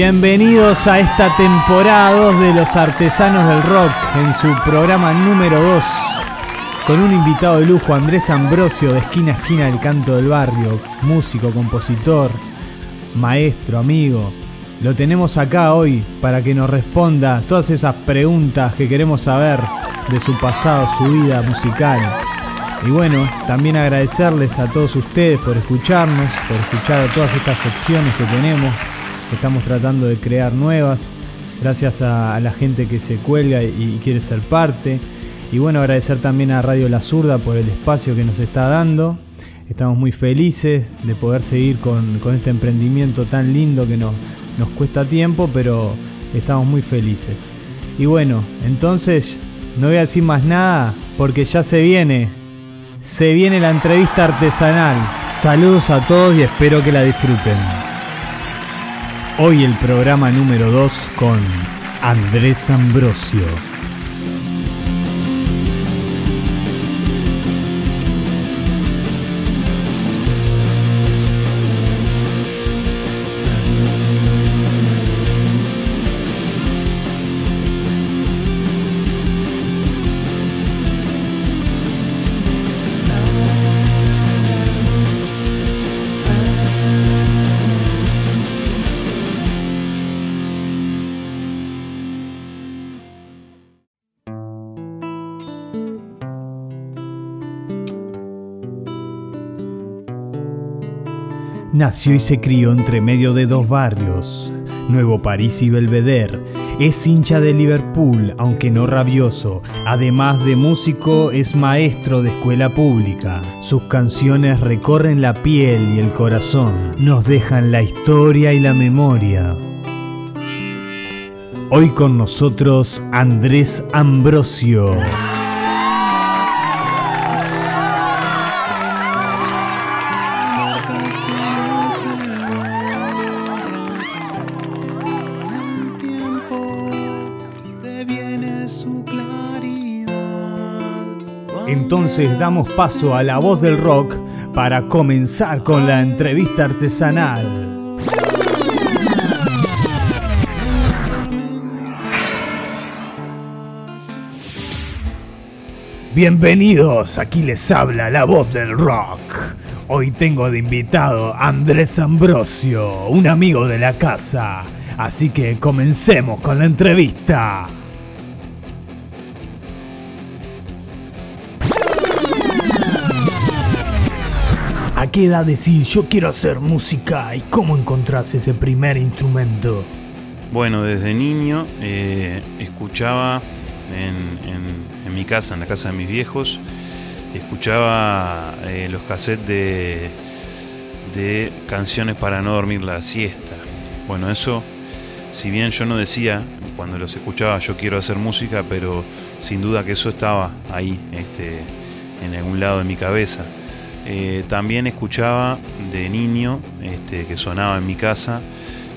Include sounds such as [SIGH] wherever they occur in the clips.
Bienvenidos a esta temporada 2 de Los Artesanos del Rock en su programa número 2 con un invitado de lujo, Andrés Ambrosio, de esquina a esquina del canto del barrio, músico, compositor, maestro, amigo. Lo tenemos acá hoy para que nos responda todas esas preguntas que queremos saber de su pasado, su vida musical. Y bueno, también agradecerles a todos ustedes por escucharnos, por escuchar todas estas secciones que tenemos, estamos tratando de crear nuevas. Gracias a, la gente que se cuelga y quiere ser parte. Y bueno, agradecer también a Radio La Zurda por el espacio que nos está dando. Estamos muy felices de poder seguir con, este emprendimiento tan lindo que nos, nos cuesta tiempo, pero estamos muy felices. Y bueno, entonces no voy a decir más nada porque ya se viene. Se viene la entrevista artesanal. Saludos a todos y espero que la disfruten. Hoy el programa número 2 con Andrés Ambrosio. Nació y se crió entre medio de dos barrios, Nuevo París y Belvedere. Es hincha de Liverpool, aunque no rabioso. Además de músico, es maestro de escuela pública. Sus canciones recorren la piel y el corazón. Nos dejan la historia y la memoria. Hoy con nosotros Andrés Ambrosio. Entonces damos paso a la voz del rock para comenzar con la entrevista artesanal. Bienvenidos, aquí les habla la voz del rock. Hoy tengo de invitado a Andrés Ambrosio, un amigo de la casa. Así que comencemos con la entrevista. ¿A qué edad decís yo quiero hacer música y cómo encontrás ese primer instrumento? Bueno, desde niño eh, escuchaba en, mi casa, en la casa de mis viejos, escuchaba eh, los cassettes de, de canciones para no dormir la siesta. Bueno, eso, si bien yo no decía cuando los escuchaba yo quiero hacer música, pero sin duda que eso estaba ahí, este, en algún lado de mi cabeza. Eh, también escuchaba de niño, este, que sonaba en mi casa,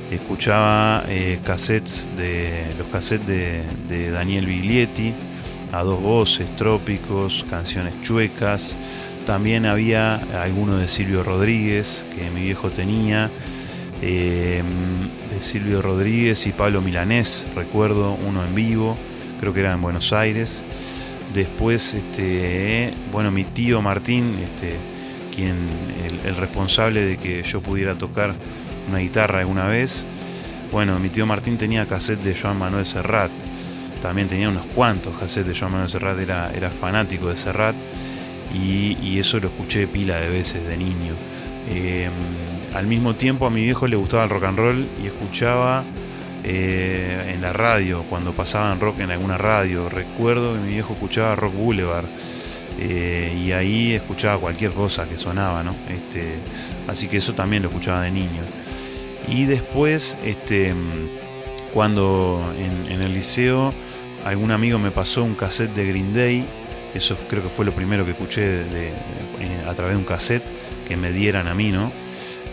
escuchaba eh, cassettes de los cassettes de, Daniel Biglietti, a dos voces, trópicos, canciones chuecas. También había algunos de Silvio Rodríguez que mi viejo tenía, eh, de Silvio Rodríguez y Pablo Milanés, recuerdo uno en vivo, creo que era en Buenos Aires. Después, este, bueno, mi tío Martín, este, quien el, responsable de que yo pudiera tocar una guitarra alguna vez. Bueno, mi tío Martín tenía cassette de Joan Manuel Serrat, también tenía unos cuantos cassettes de Joan Manuel Serrat, era, era fanático de Serrat y, eso lo escuché pila de veces de niño. Em, al mismo tiempo a mi viejo le gustaba el rock and roll y escuchaba eh, en la radio, cuando pasaban rock en alguna radio. Recuerdo que mi viejo escuchaba Rock Boulevard. Eh, y ahí escuchaba cualquier cosa que sonaba, ¿no? Este, así que eso también lo escuchaba de niño. Y después, este, cuando en, el liceo algún amigo me pasó un cassette de Green Day, eso creo que fue lo primero que escuché eh, a través de un cassette que me dieran a mí, ¿no?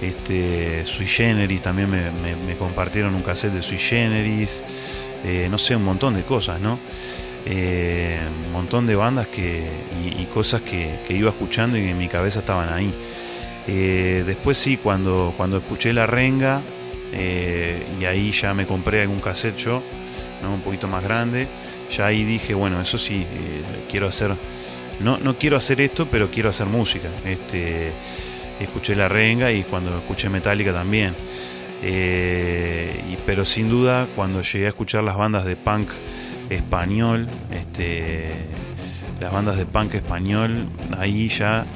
Este, Sui Generis también me, compartieron un cassette de Sui Generis, eh, no sé, un montón de cosas, ¿no? Eh, un montón de bandas que, y, cosas que, iba escuchando y que en mi cabeza estaban ahí. Eh, después sí, cuando, cuando escuché La Renga, eh, y ahí ya me compré algún cassette yo, ¿no? un poquito más grande. Ya ahí dije, bueno, eso sí, eh, quiero hacer, no, no quiero hacer esto, pero quiero hacer música. Este, escuché La Renga y cuando escuché Metallica también. y, pero sin duda, cuando llegué a escuchar las bandas de punk español, este, las bandas de punk español, ahí ya,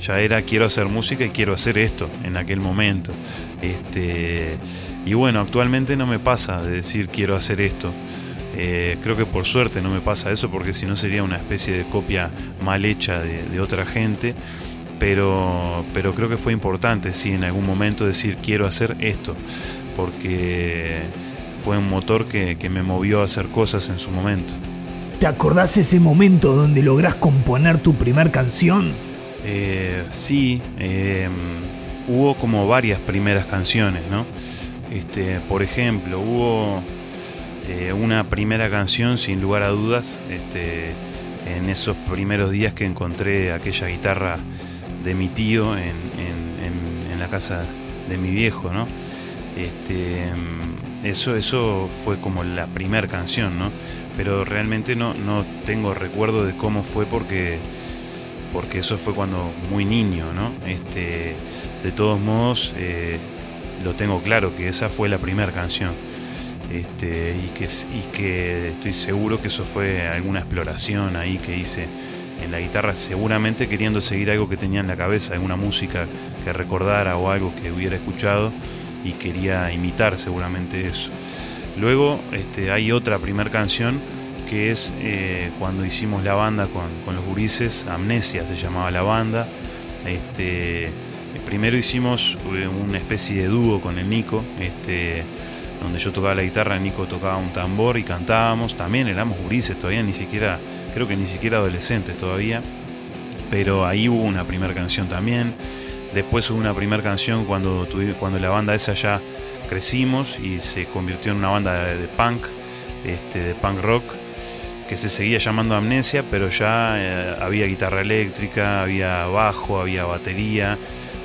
ya era quiero hacer música y quiero hacer esto en aquel momento. Este, y bueno, actualmente no me pasa de decir quiero hacer esto. Eh, creo que por suerte no me pasa eso porque si no sería una especie de copia mal hecha de, otra gente. Pero, pero creo que fue importante, sí, en algún momento decir quiero hacer esto. Porque fue un motor que, me movió a hacer cosas en su momento. ¿Te acordás ese momento donde lográs componer tu primer canción? Eh, sí, em, hubo como varias primeras canciones, ¿no? Este, por ejemplo, hubo eh, una primera canción, sin lugar a dudas, este, en esos primeros días que encontré aquella guitarra de mi tío en, en la casa de mi viejo, ¿no? Este, eso, eso fue como la primera canción, ¿no? Pero realmente no, no tengo recuerdo de cómo fue porque, porque eso fue cuando muy niño, ¿no? Este, de todos modos, eh, lo tengo claro que esa fue la primera canción. Este, y, que, y que estoy seguro que eso fue alguna exploración ahí que hice en la guitarra, seguramente queriendo seguir algo que tenía en la cabeza, alguna música que recordara o algo que hubiera escuchado y quería imitar seguramente eso. Luego este, hay otra primera canción que es eh, cuando hicimos la banda con, los gurises, Amnesia se llamaba la banda. Este, primero hicimos eh, una especie de dúo con el Nico, este, donde yo tocaba la guitarra, Nico tocaba un tambor y cantábamos. También éramos gurises, todavía ni siquiera, creo que ni siquiera adolescentes todavía. Pero ahí hubo una primera canción también. Después hubo una primera canción cuando, cuando la banda esa ya crecimos y se convirtió en una banda de, punk, este, de punk rock, que se seguía llamando Amnesia, pero ya eh, había guitarra eléctrica, había bajo, había batería,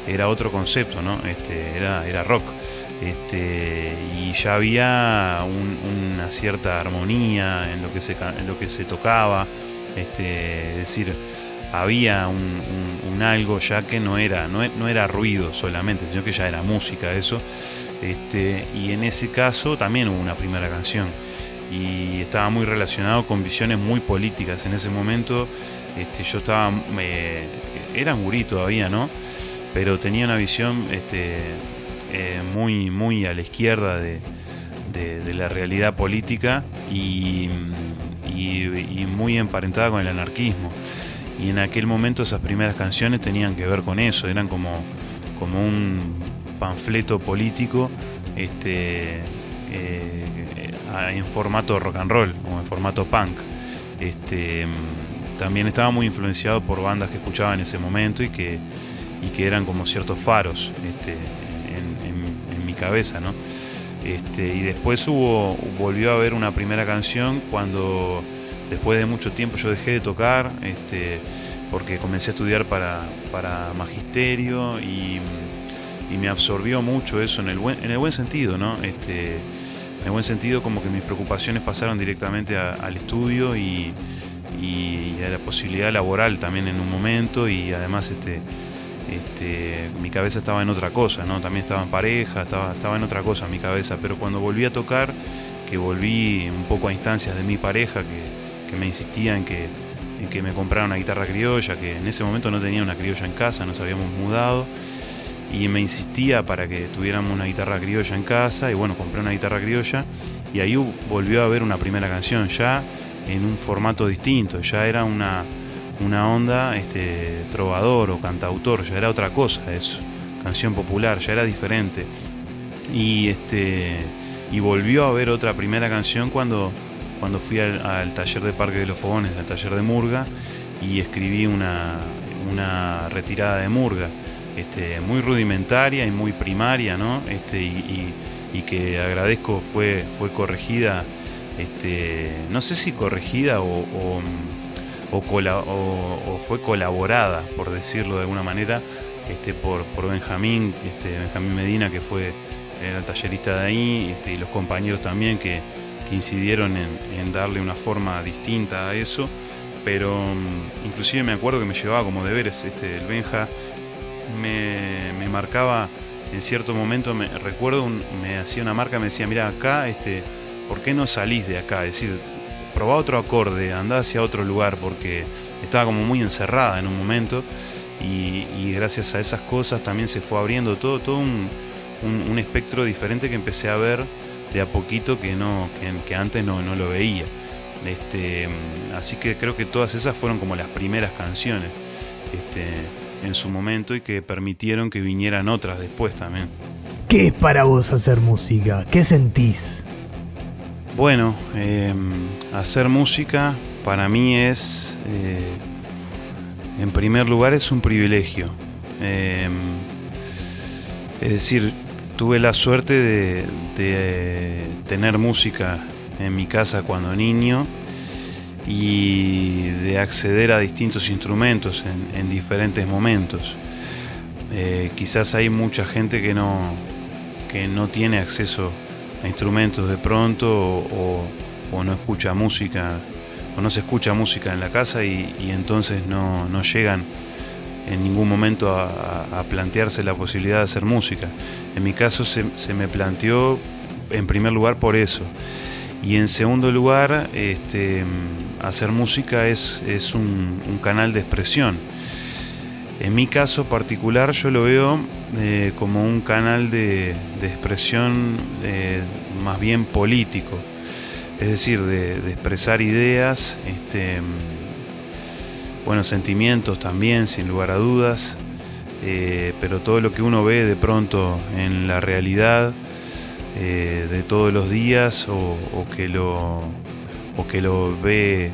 era otro concepto, ¿no? Este, era, era rock. Este, y ya había una cierta armonía en lo que se, tocaba, este, es decir, había un, algo ya que no era, no, no, era ruido solamente, sino que ya era música eso. Este, y en ese caso también hubo una primera canción. Y estaba muy relacionado con visiones muy políticas. En ese momento este, yo estaba. Eh, era un gurí todavía, ¿no? Pero tenía una visión este, eh, muy, muy a la izquierda de, la realidad política y muy emparentada con el anarquismo y en aquel momento esas primeras canciones tenían que ver con eso, eran como, como un panfleto político este, eh, en formato rock and roll o en formato punk. Este, también estaba muy influenciado por bandas que escuchaba en ese momento y que, y que eran como ciertos faros este, en, mi cabeza. ¿no? Este, y después hubo, volvió a haber una primera canción cuando Después de mucho tiempo yo dejé de tocar este, porque comencé a estudiar para, para magisterio y, me absorbió mucho eso en el buen, en el buen sentido, ¿no? Este, en el buen sentido como que mis preocupaciones pasaron directamente al estudio y, a la posibilidad laboral también en un momento y además este, este, mi cabeza estaba en otra cosa, ¿no? También estaba en pareja, estaba, estaba en otra cosa mi cabeza, pero cuando volví a tocar, que volví un poco a instancias de mi pareja, que, me insistía en que, que me comprara una guitarra criolla, que en ese momento no tenía una criolla en casa, nos habíamos mudado, y me insistía para que tuviéramos una guitarra criolla en casa, y bueno, compré una guitarra criolla, y ahí volvió a haber una primera canción, ya en un formato distinto, ya era una, una onda este, trovador o cantautor, ya era otra cosa eso, canción popular, ya era diferente. Y este y volvió a haber otra primera canción cuando cuando fui al, taller de Parque de los Fogones, al taller de Murga, y escribí una, retirada de Murga, este, muy rudimentaria y muy primaria, ¿no? Este, y, que agradezco fue, fue corregida, este, no sé si corregida o, o, fue colaborada, por decirlo de alguna manera, este, por, por Benjamín, este, Benjamín Medina, que fue el tallerista de ahí, este, y los compañeros también que, incidieron en, darle una forma distinta a eso. Pero mm, inclusive me acuerdo que me llevaba como deberes, este, el Benja me, me marcaba en cierto momento, me recuerdo, me hacía una marca, me decía, mira, acá, este, ¿por qué no salís de acá? Es decir, probá otro acorde, andá hacia otro lugar, porque estaba como muy encerrada en un momento y, gracias a esas cosas también se fue abriendo todo, todo un, espectro diferente que empecé a ver de a poquito que, no, que, antes no, no, lo veía. Este, así que creo que todas esas fueron como las primeras canciones este, en su momento y que permitieron que vinieran otras después también. ¿Qué es para vos hacer música? ¿Qué sentís? Bueno, em, hacer música para mí es, eh, en primer lugar, es un privilegio. Em, es decir, tuve la suerte de, tener música en mi casa cuando niño y de acceder a distintos instrumentos en, diferentes momentos. Eh, quizás hay mucha gente que no, que no tiene acceso instrumentos de pronto o, no escucha música o no se escucha música en la casa y, entonces no, llegan en ningún momento a, plantearse la posibilidad de hacer música. En mi caso se, me planteó en primer lugar por eso. Y en segundo lugar, este, hacer música es, un, canal de expresión. En mi caso particular yo lo veo eh, como un canal de, expresión eh, más bien político, es decir, de, expresar ideas, este, buenos sentimientos también, sin lugar a dudas, eh, pero todo lo que uno ve de pronto en la realidad de todos los días o, que lo, o que lo ve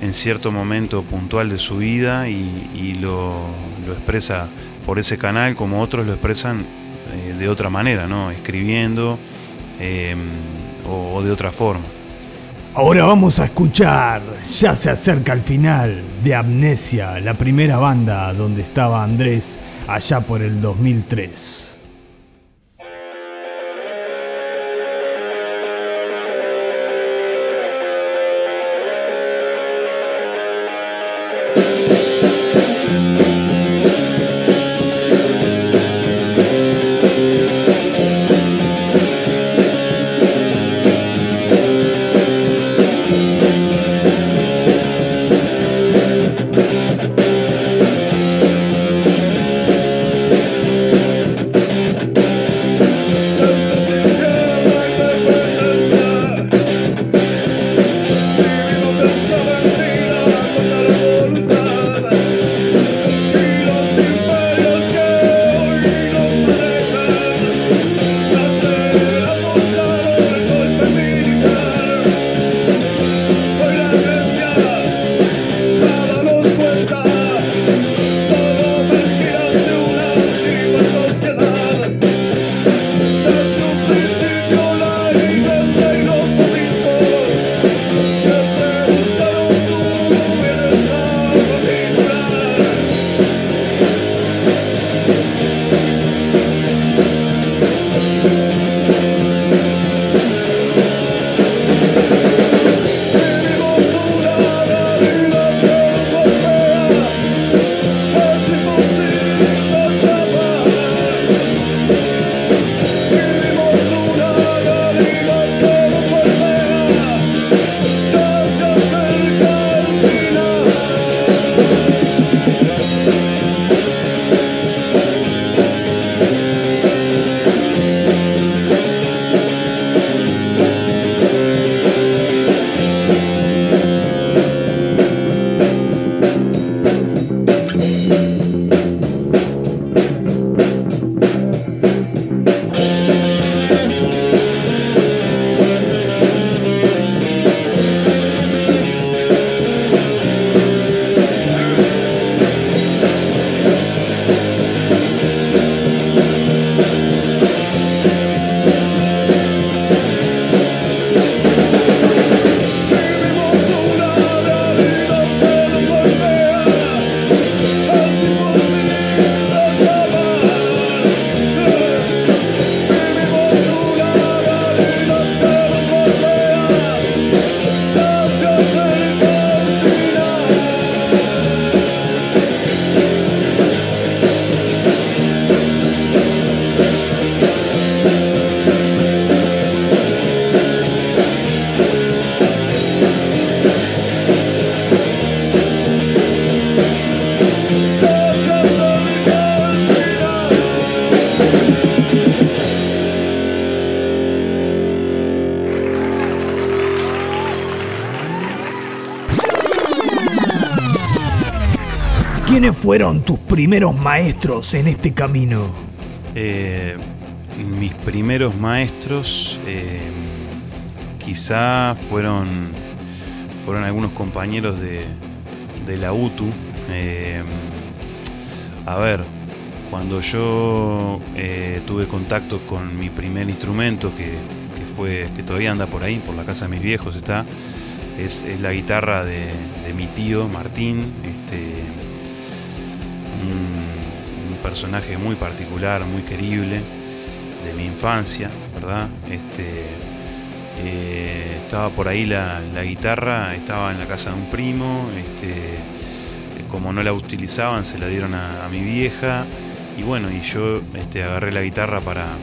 en cierto momento puntual de su vida y, lo, expresa por ese canal como otros lo expresan eh, de otra manera, ¿no? Escribiendo o, de otra forma. Ahora vamos a escuchar, ya se acerca el final de Amnesia, la primera banda donde estaba Andrés allá por el 2003. ¿Quiénes fueron tus primeros maestros en este camino? Eh, mis primeros maestros eh, quizá fueron, fueron algunos compañeros de, la UTU. Eh, a ver, cuando yo tuve contacto con mi primer instrumento, que, fue, que todavía anda por ahí, por la casa de mis viejos está, es, la guitarra de, mi tío Martín, este, un, personaje muy particular, muy querible de mi infancia, ¿verdad? Este, eh, estaba por ahí la, guitarra, estaba en la casa de un primo, este, como no la utilizaban se la dieron a, mi vieja y bueno, y yo este, agarré la guitarra para,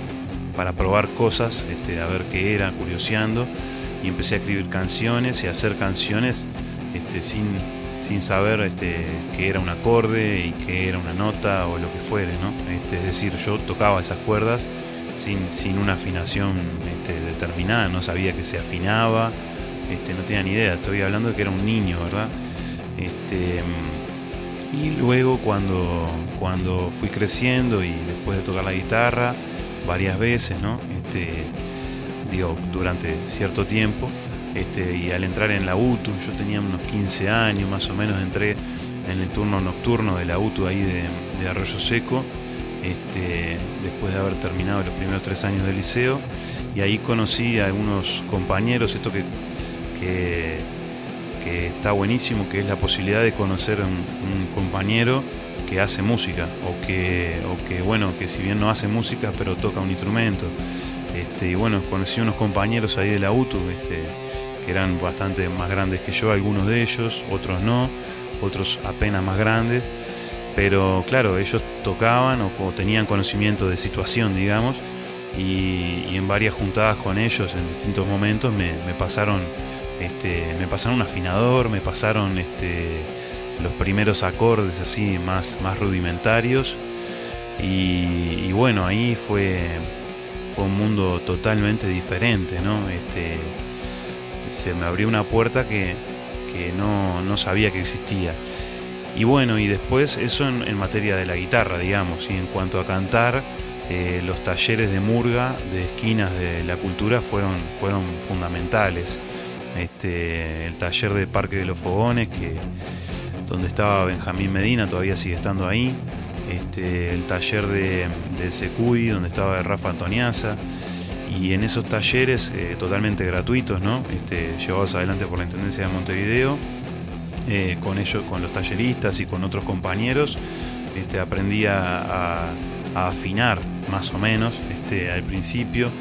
para probar cosas, este, a ver qué era, curioseando y empecé a escribir canciones y a hacer canciones este, sin, sin saber este, que era un acorde y que era una nota o lo que fuere, ¿no? Este, es decir, yo tocaba esas cuerdas sin, sin una afinación este, determinada, no sabía que se afinaba, este, no tenía ni idea, estoy hablando de que era un niño, ¿verdad? Este, y luego cuando, cuando fui creciendo y después de tocar la guitarra varias veces, ¿no? Este, digo, durante cierto tiempo, este, y al entrar en la UTU, yo tenía unos 15 años más o menos, entré en el turno nocturno de la UTU ahí de, Arroyo Seco, este, después de haber terminado los primeros tres años del liceo, y ahí conocí a algunos compañeros, esto que, que, está buenísimo, que es la posibilidad de conocer a un, compañero que hace música, o que, o que, bueno, que si bien no hace música, pero toca un instrumento. Este, y bueno, conocí unos compañeros ahí de la UTU, este, que eran bastante más grandes que yo, algunos de ellos, otros no, otros apenas más grandes. Pero claro, ellos tocaban o, tenían conocimiento de situación, digamos, y, en varias juntadas con ellos en distintos momentos me, pasaron este, me pasaron un afinador, me pasaron este, los primeros acordes así más, más rudimentarios. Y, bueno, ahí fue, fue un mundo totalmente diferente, ¿no? Este, se me abrió una puerta que, no, sabía que existía. Y bueno, y después eso en, materia de la guitarra, digamos, y en cuanto a cantar, eh, los talleres de murga, de esquinas de la cultura fueron, fueron fundamentales. Este, el taller de Parque de los Fogones, que, donde estaba Benjamín Medina, todavía sigue estando ahí. Este, el taller de, de Secuy, donde estaba Rafa Antoniaza, y en esos talleres eh, totalmente gratuitos. Este, llevados adelante por la Intendencia de Montevideo, eh, con ellos, con los talleristas y con otros compañeros, este, aprendí a, afinar más o menos este, al principio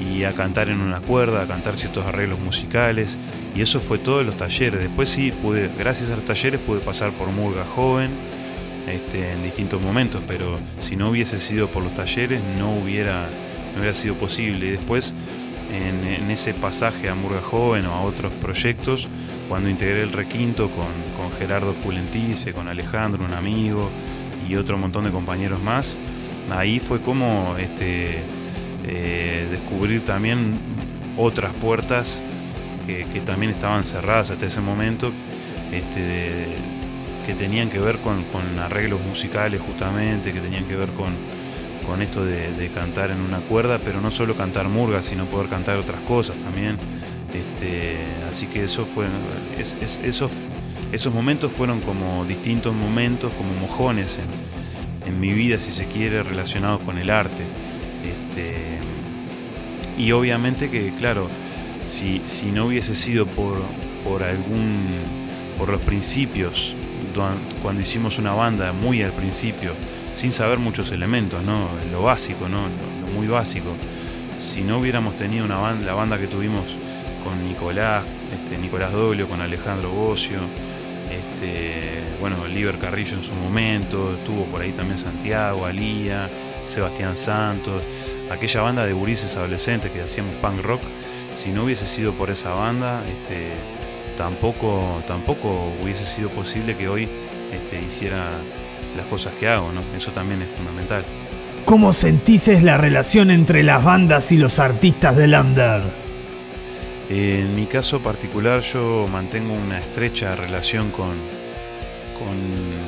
y a cantar en una cuerda, a cantar ciertos arreglos musicales y eso fue todo en los talleres. Después sí pude, gracias a los talleres pude pasar por Murga joven, este, en distintos momentos, pero si no hubiese sido por los talleres no hubiera, no hubiera sido posible. Y después, en, ese pasaje a Murga Joven o a otros proyectos, cuando integré el requinto con, con Gerardo Fulentice, con Alejandro, un amigo, y otro montón de compañeros más, ahí fue como este, eh, descubrir también otras puertas que, también estaban cerradas hasta ese momento, este, que tenían que ver con, arreglos musicales justamente, que tenían que ver con, con esto de, cantar en una cuerda, pero no solo cantar murga, sino poder cantar otras cosas también. Este, así que eso fue, esos, esos momentos fueron como distintos momentos, como mojones en, en, mi vida, si se quiere, relacionados con el arte. Este, y obviamente que, claro, si, si no hubiese sido por, por algún por los principios cuando hicimos una banda muy al principio, sin saber muchos elementos, ¿no? Lo básico, ¿no? Lo, muy básico. Si no hubiéramos tenido una banda, la banda que tuvimos con Nicolás, este, Nicolás Doblio, con Alejandro Bocio, este, bueno, Liber Carrillo en su momento, estuvo por ahí también Santiago, Alía, Sebastián Santos, aquella banda de gurises adolescentes que hacíamos punk rock, si no hubiese sido por esa banda, este, tampoco, tampoco hubiese sido posible que hoy este, hiciera las cosas que hago, ¿no? Eso también es fundamental. ¿Cómo sentís la relación entre las bandas y los artistas del under? En mi caso particular yo mantengo una estrecha relación con,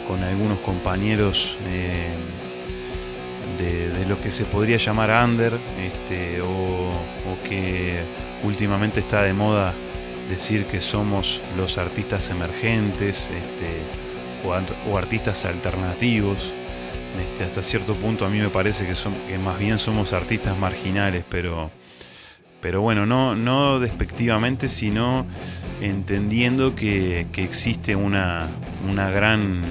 con, algunos compañeros eh, de, lo que se podría llamar under, este, o, que últimamente está de moda decir que somos los artistas emergentes este, o, artistas alternativos. Este, hasta cierto punto a mí me parece que, son, que más bien somos artistas marginales, pero, pero bueno, no, no despectivamente, sino entendiendo que, existe una, una, gran,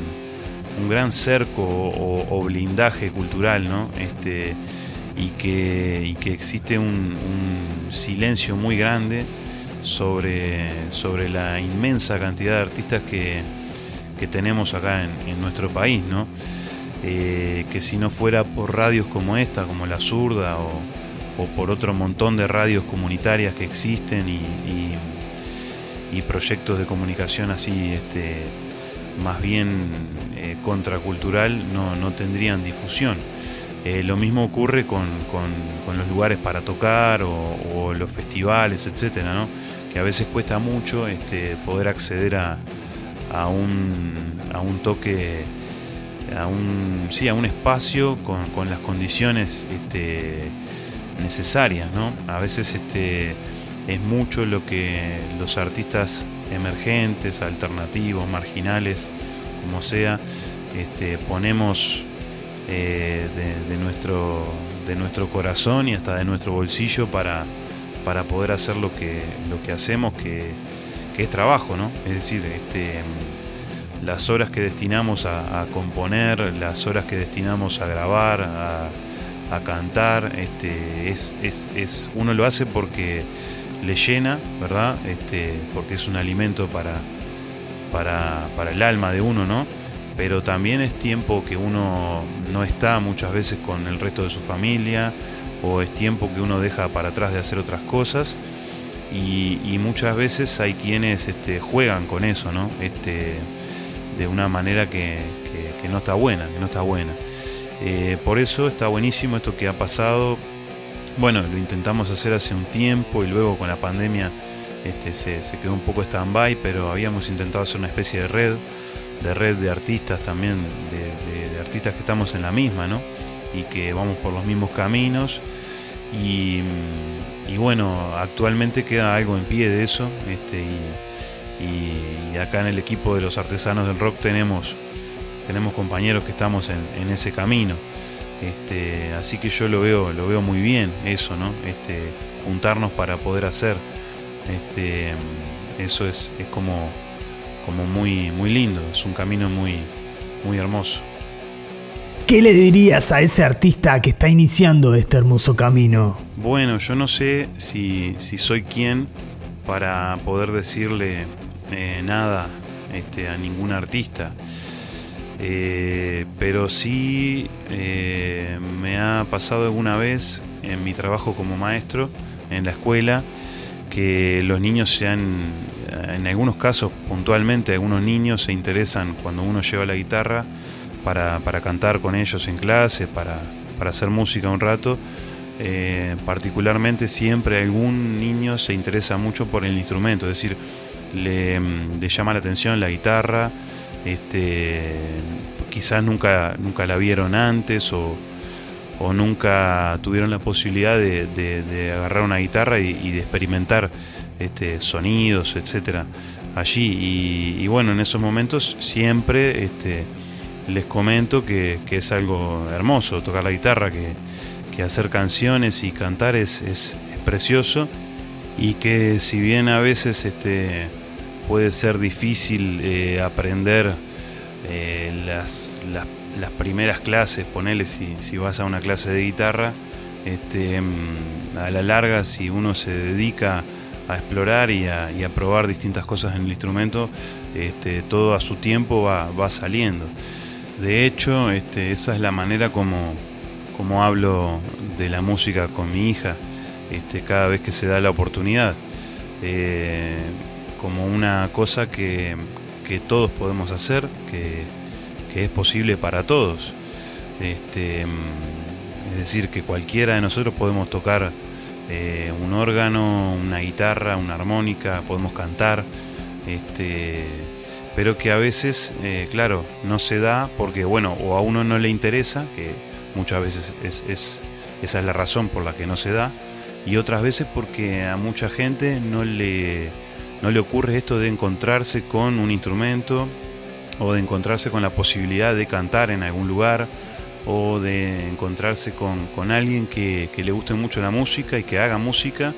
un gran cerco o, blindaje cultural, ¿no? Este, y, que, que existe un, silencio muy grande sobre, sobre la inmensa cantidad de artistas que, tenemos acá en, nuestro país, ¿no? Eh, que si no fuera por radios como esta, como La Zurda, o, por otro montón de radios comunitarias que existen y proyectos de comunicación así este, más bien eh, contracultural no, tendrían difusión. Eh, lo mismo ocurre con, los lugares para tocar o, los festivales, etcétera, ¿no? que a veces cuesta mucho este, poder acceder a, a, un, a un toque, a un, sí, a un espacio con, las condiciones este, necesarias. ¿no? A veces este, es mucho lo que los artistas emergentes, alternativos, marginales, como sea, este, ponemos eh, de, nuestro, de nuestro corazón y hasta de nuestro bolsillo para, para poder hacer lo que, lo que hacemos, que, es trabajo, ¿no? Es decir, este, las horas que destinamos a, componer, las horas que destinamos a grabar, a, cantar, este, es, es, es, uno lo hace porque le llena, ¿verdad? Este, porque es un alimento para, para, el alma de uno, ¿no? Pero también es tiempo que uno no está muchas veces con el resto de su familia, o es tiempo que uno deja para atrás de hacer otras cosas. Y, muchas veces hay quienes este, juegan con eso, ¿no? Este, de una manera que, no está buena, que no está buena. Eh, por eso está buenísimo esto que ha pasado bueno, lo intentamos hacer hace un tiempo y luego con la pandemia este, se, quedó un poco stand-by, pero habíamos intentado hacer una especie de red, de red de artistas también, de, artistas que estamos en la misma, ¿no? Y que vamos por los mismos caminos. Y, bueno, actualmente queda algo en pie de eso. Este, y, acá en el equipo de los artesanos del rock tenemos, tenemos compañeros que estamos en ese camino. Este, así que yo lo veo, lo veo muy bien eso, ¿no? Este, juntarnos para poder hacer. Este, eso es, es como, como muy, muy lindo, es un camino muy, muy hermoso. ¿Qué le dirías a ese artista que está iniciando este hermoso camino? Bueno, yo no sé si, soy quien para poder decirle eh, nada este, a ningún artista. Eh, pero sí eh, me ha pasado alguna vez en mi trabajo como maestro en la escuela que los niños se han, en algunos casos puntualmente, algunos niños se interesan cuando uno lleva la guitarra para, cantar con ellos en clase, para, hacer música un rato. Eh, particularmente siempre algún niño se interesa mucho por el instrumento, es decir, le, llama la atención la guitarra, este, quizás nunca, nunca la vieron antes o, nunca tuvieron la posibilidad de, agarrar una guitarra y, de experimentar este, sonidos, etcétera, allí. Y, bueno, en esos momentos siempre este, les comento que, es algo hermoso tocar la guitarra, que, hacer canciones y cantar es, es, precioso y que si bien a veces este, puede ser difícil eh, aprender eh, las, las, primeras clases, ponele si, si, vas a una clase de guitarra, este, mm, a la larga si uno se dedica a explorar y a, probar distintas cosas en el instrumento, este, todo a su tiempo va, va saliendo. De hecho, este, esa es la manera como, como hablo de la música con mi hija este, cada vez que se da la oportunidad. Eh, como una cosa que, todos podemos hacer, que, es posible para todos. Este, es decir, que cualquiera de nosotros podemos tocar eh, un órgano, una guitarra, una armónica, podemos cantar. Pero que a veces, eh, claro, no se da porque, bueno, o a uno no le interesa, que muchas veces es, esa es la razón por la que no se da, y otras veces porque a mucha gente no le, no le ocurre esto de encontrarse con un instrumento o de encontrarse con la posibilidad de cantar en algún lugar o de encontrarse con, alguien que, le guste mucho la música y que haga música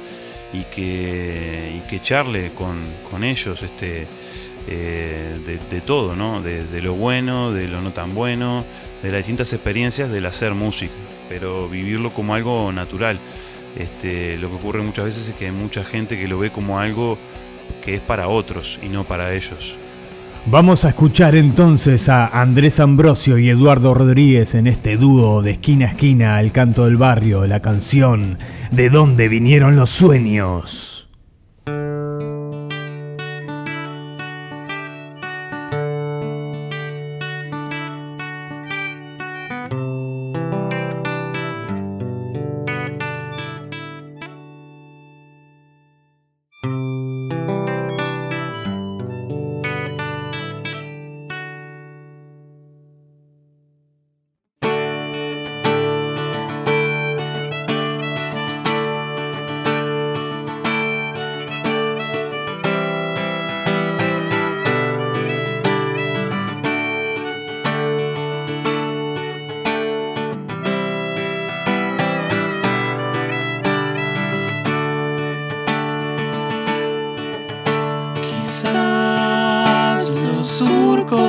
y que, que charle con, ellos este, eh, de, todo, ¿no? De, lo bueno, de lo no tan bueno, de las distintas experiencias del hacer música, pero vivirlo como algo natural. Este, lo que ocurre muchas veces es que hay mucha gente que lo ve como algo que es para otros y no para ellos. Vamos a escuchar entonces a Andrés Ambrosio y Eduardo Rodríguez en este dúo de esquina a esquina al canto del barrio, la canción ¿De dónde vinieron los sueños?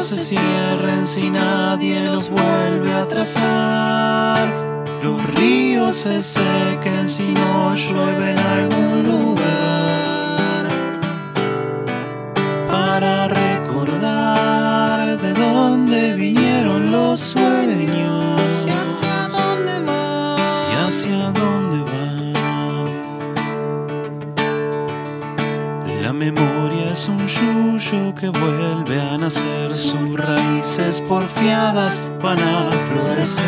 se cierren si nadie los vuelve a trazar. Los ríos se sequen si no llueve en algún lugar. Para recordar de dónde vinieron los sueños y hacia dónde van. Y hacia dónde van. La memoria es un yuyo que vuelve a nacer porfiadas van a florecer.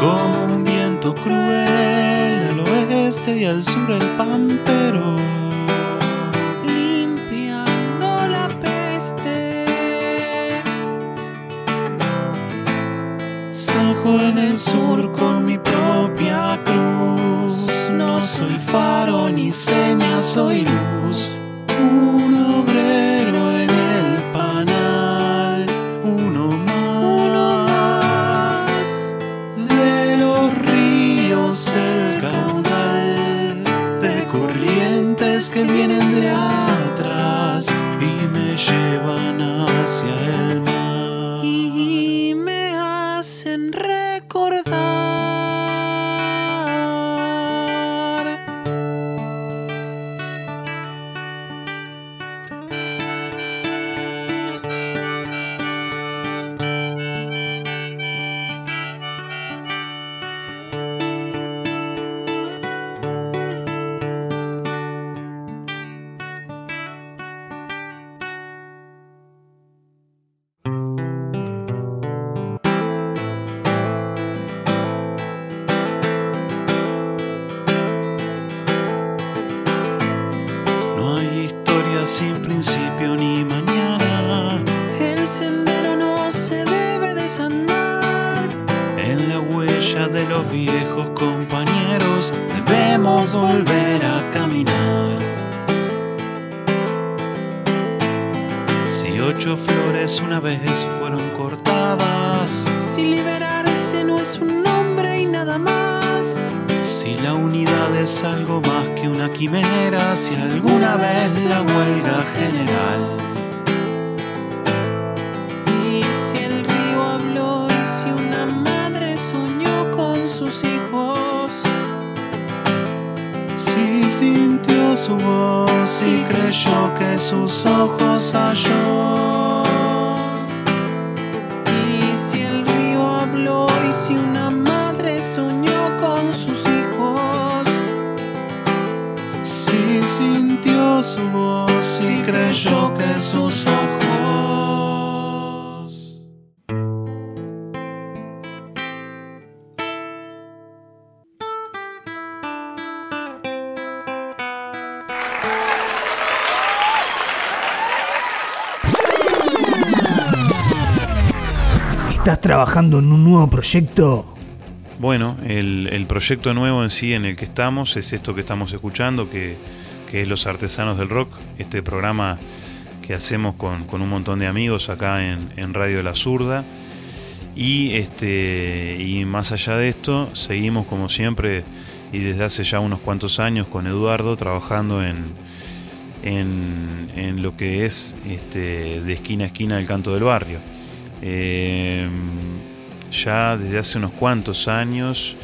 Como un viento cruel al oeste y al sur el pampero limpiando la peste. Sajo en el sur con mi propia cruz. No soy faro ni seña soy luz. Un obrero ocho flores una vez fueron cortadas. Si liberarse no es un nombre y nada más. Si la unidad es algo más que una quimera, si alguna vez la huelga general. Y si el río habló y si una madre soñó con sus hijos. Si sintió su voz y creyó que sus ojos halló. sus ojos. ¿Estás trabajando en un nuevo proyecto? Bueno, el, el, proyecto nuevo en sí en el que estamos es esto que estamos escuchando, que, que es Los Artesanos del Rock, este programa que hacemos con, un montón de amigos acá en, en, Radio La Zurda. Y, este, y más allá de esto, seguimos como siempre y desde hace ya unos cuantos años con Eduardo trabajando en, en, lo que es este, de esquina a esquina el canto del barrio. Eh, ya desde hace unos cuantos años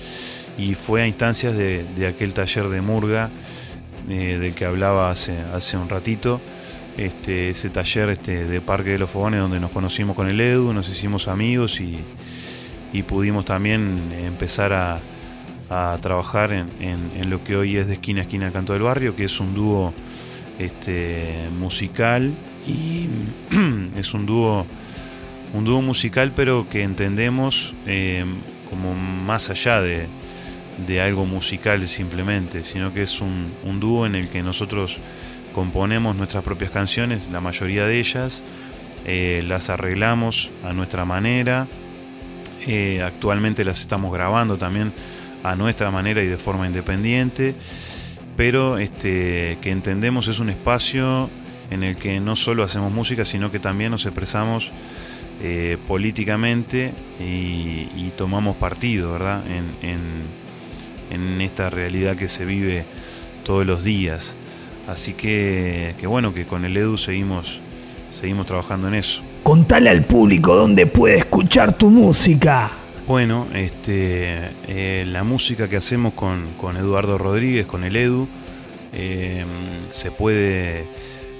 y fue a instancias de, aquel taller de Murga eh, del que hablaba hace, hace un ratito. Este, ese taller este, de Parque de los Fogones donde nos conocimos con el Edu, nos hicimos amigos y, pudimos también empezar a, trabajar en, lo que hoy es de esquina a esquina el canto del barrio, que es un dúo este, musical y [CLEARS THROAT] es un dúo un dúo musical pero que entendemos eh, como más allá de, algo musical simplemente, sino que es un, dúo en el que nosotros componemos nuestras propias canciones, la mayoría de ellas, eh, las arreglamos a nuestra manera, eh, actualmente las estamos grabando también a nuestra manera y de forma independiente, pero este, que entendemos es un espacio en el que no solo hacemos música, sino que también nos expresamos eh, políticamente y, tomamos partido, ¿verdad? En, esta realidad que se vive todos los días. Así que, bueno, que con el Edu seguimos, seguimos trabajando en eso. Contale al público dónde puede escuchar tu música. Bueno, este, eh, la música que hacemos con, Eduardo Rodríguez, con el Edu, eh, se puede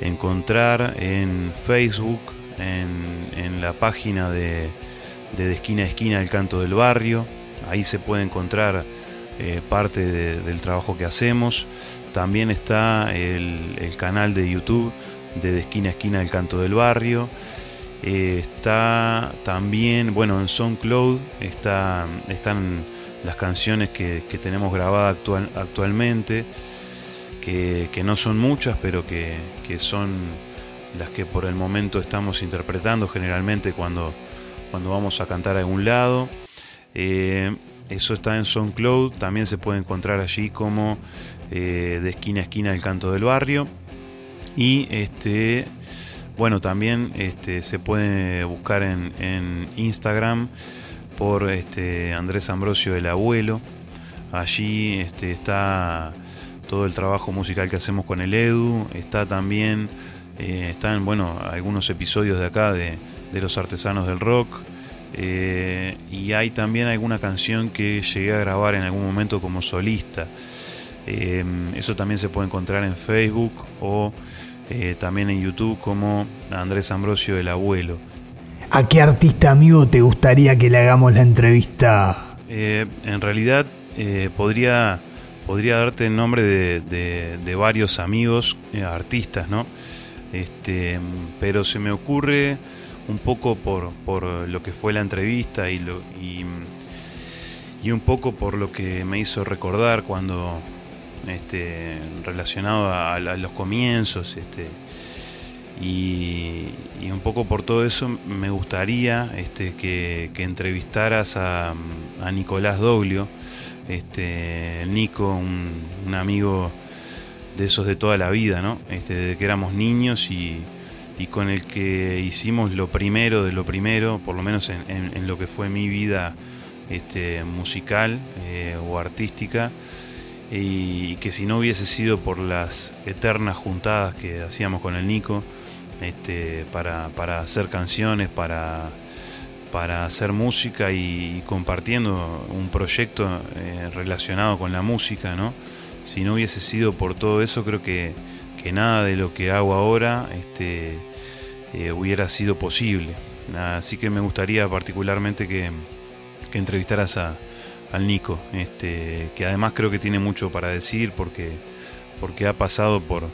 encontrar en Facebook, en, la página de, de, Esquina a Esquina el Canto del Barrio. Ahí se puede encontrar eh, parte del trabajo que hacemos. También está el, canal de YouTube de, Esquina a Esquina el Canto del Barrio. Eh, está también, bueno, en SoundCloud está, están las canciones que, tenemos grabadas actual, actualmente, que, no son muchas, pero que, que son las que por el momento estamos interpretando generalmente cuando, cuando vamos a cantar a algún lado. Eh, eso está en SoundCloud, también se puede encontrar allí como eh, de esquina a esquina el canto del barrio. Y este, bueno, también este, se puede buscar en, Instagram por este, Andrés Ambrosio el abuelo. Allí este, está todo el trabajo musical que hacemos con el Edu. Está también eh, están, bueno, algunos episodios de acá de, los artesanos del rock. Eh, y hay también alguna canción que llegué a grabar en algún momento como solista. Eh, eso también se puede encontrar en Facebook o también en YouTube como Andrés Ambrosio el Abuelo. ¿A qué artista amigo te gustaría que le hagamos la entrevista? en realidad podría, podría darte el nombre de, de varios amigos, artistas, ¿no? Este, pero se me ocurre un poco por, lo que fue la entrevista y, lo, y, un poco por lo que me hizo recordar cuando este, relacionado a, los comienzos este, y, un poco por todo eso me gustaría este, que, entrevistaras a, Nicolás Doglio, este, Nico, un amigo de esos de toda la vida, ¿no? Este, desde que éramos niños y, con el que hicimos lo primero de lo primero, por lo menos en, lo que fue mi vida este, musical eh, o artística, y, que si no hubiese sido por las eternas juntadas que hacíamos con el Nico, este, para, hacer canciones, para, para hacer música y, compartiendo un proyecto eh, relacionado con la música, ¿no? si no hubiese sido por todo eso, creo que, nada de lo que hago ahora este, eh, hubiera sido posible. Así que me gustaría particularmente que, entrevistaras a, al Nico, este, que además creo que tiene mucho para decir porque, ha pasado por,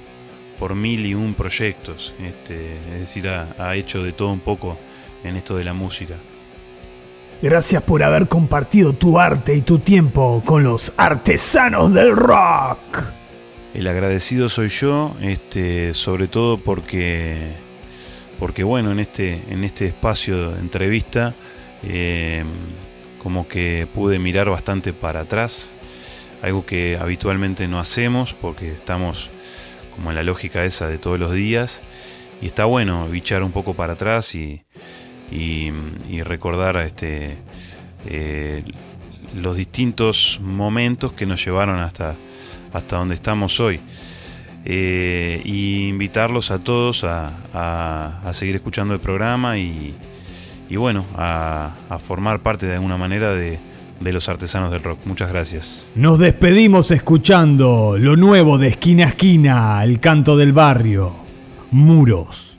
por mil y un proyectos, este, es decir, ha hecho de todo un poco en esto de la música. Gracias por haber compartido tu arte y tu tiempo con los artesanos del rock. El agradecido soy yo, este, sobre todo porque, porque bueno, en este, en este espacio de entrevista eh, como que pude mirar bastante para atrás, algo que habitualmente no hacemos porque estamos como en la lógica esa de todos los días. Y está bueno bichar un poco para atrás y, recordar este, eh, los distintos momentos que nos llevaron hasta, hasta donde estamos hoy. Eh, y invitarlos a todos a, seguir escuchando el programa y, bueno, a, formar parte de alguna manera de, de los artesanos del rock. Muchas gracias. Nos despedimos escuchando lo nuevo de esquina a esquina, el canto del barrio, muros.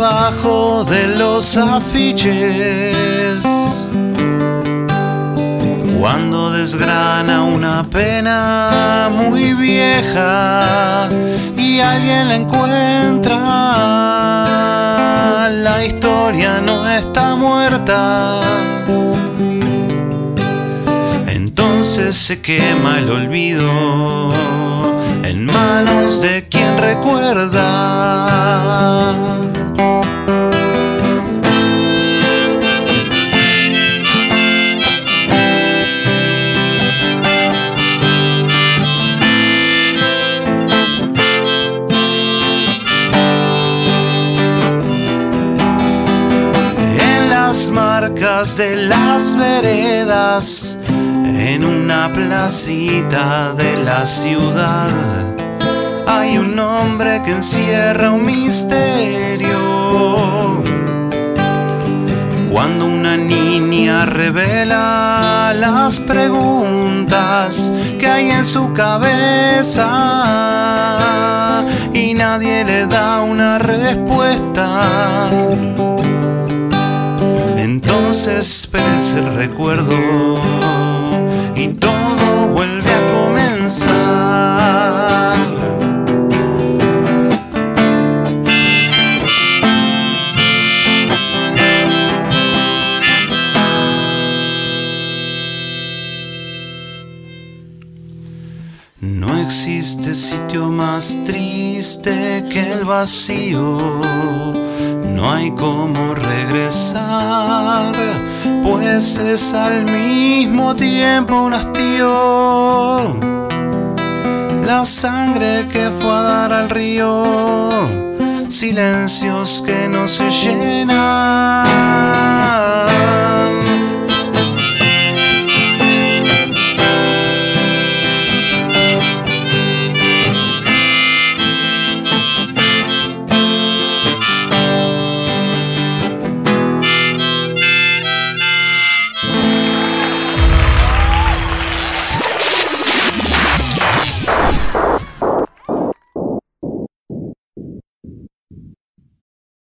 Debajo de los afiches. Cuando desgrana una pena muy vieja y alguien la encuentra, la historia no está muerta entonces se quema el olvido en manos de quien recuerda. De las veredas en una placita de la ciudad hay un hombre que encierra un misterio. Cuando una niña revela las preguntas que hay en su cabeza y nadie le da una respuesta. Entonces perece el recuerdo y todo vuelve a comenzar. No existe sitio más triste que el vacío, no hay como regresar pues es al mismo tiempo un hastío. La sangre que fue a dar al río, silencios que no se llenan.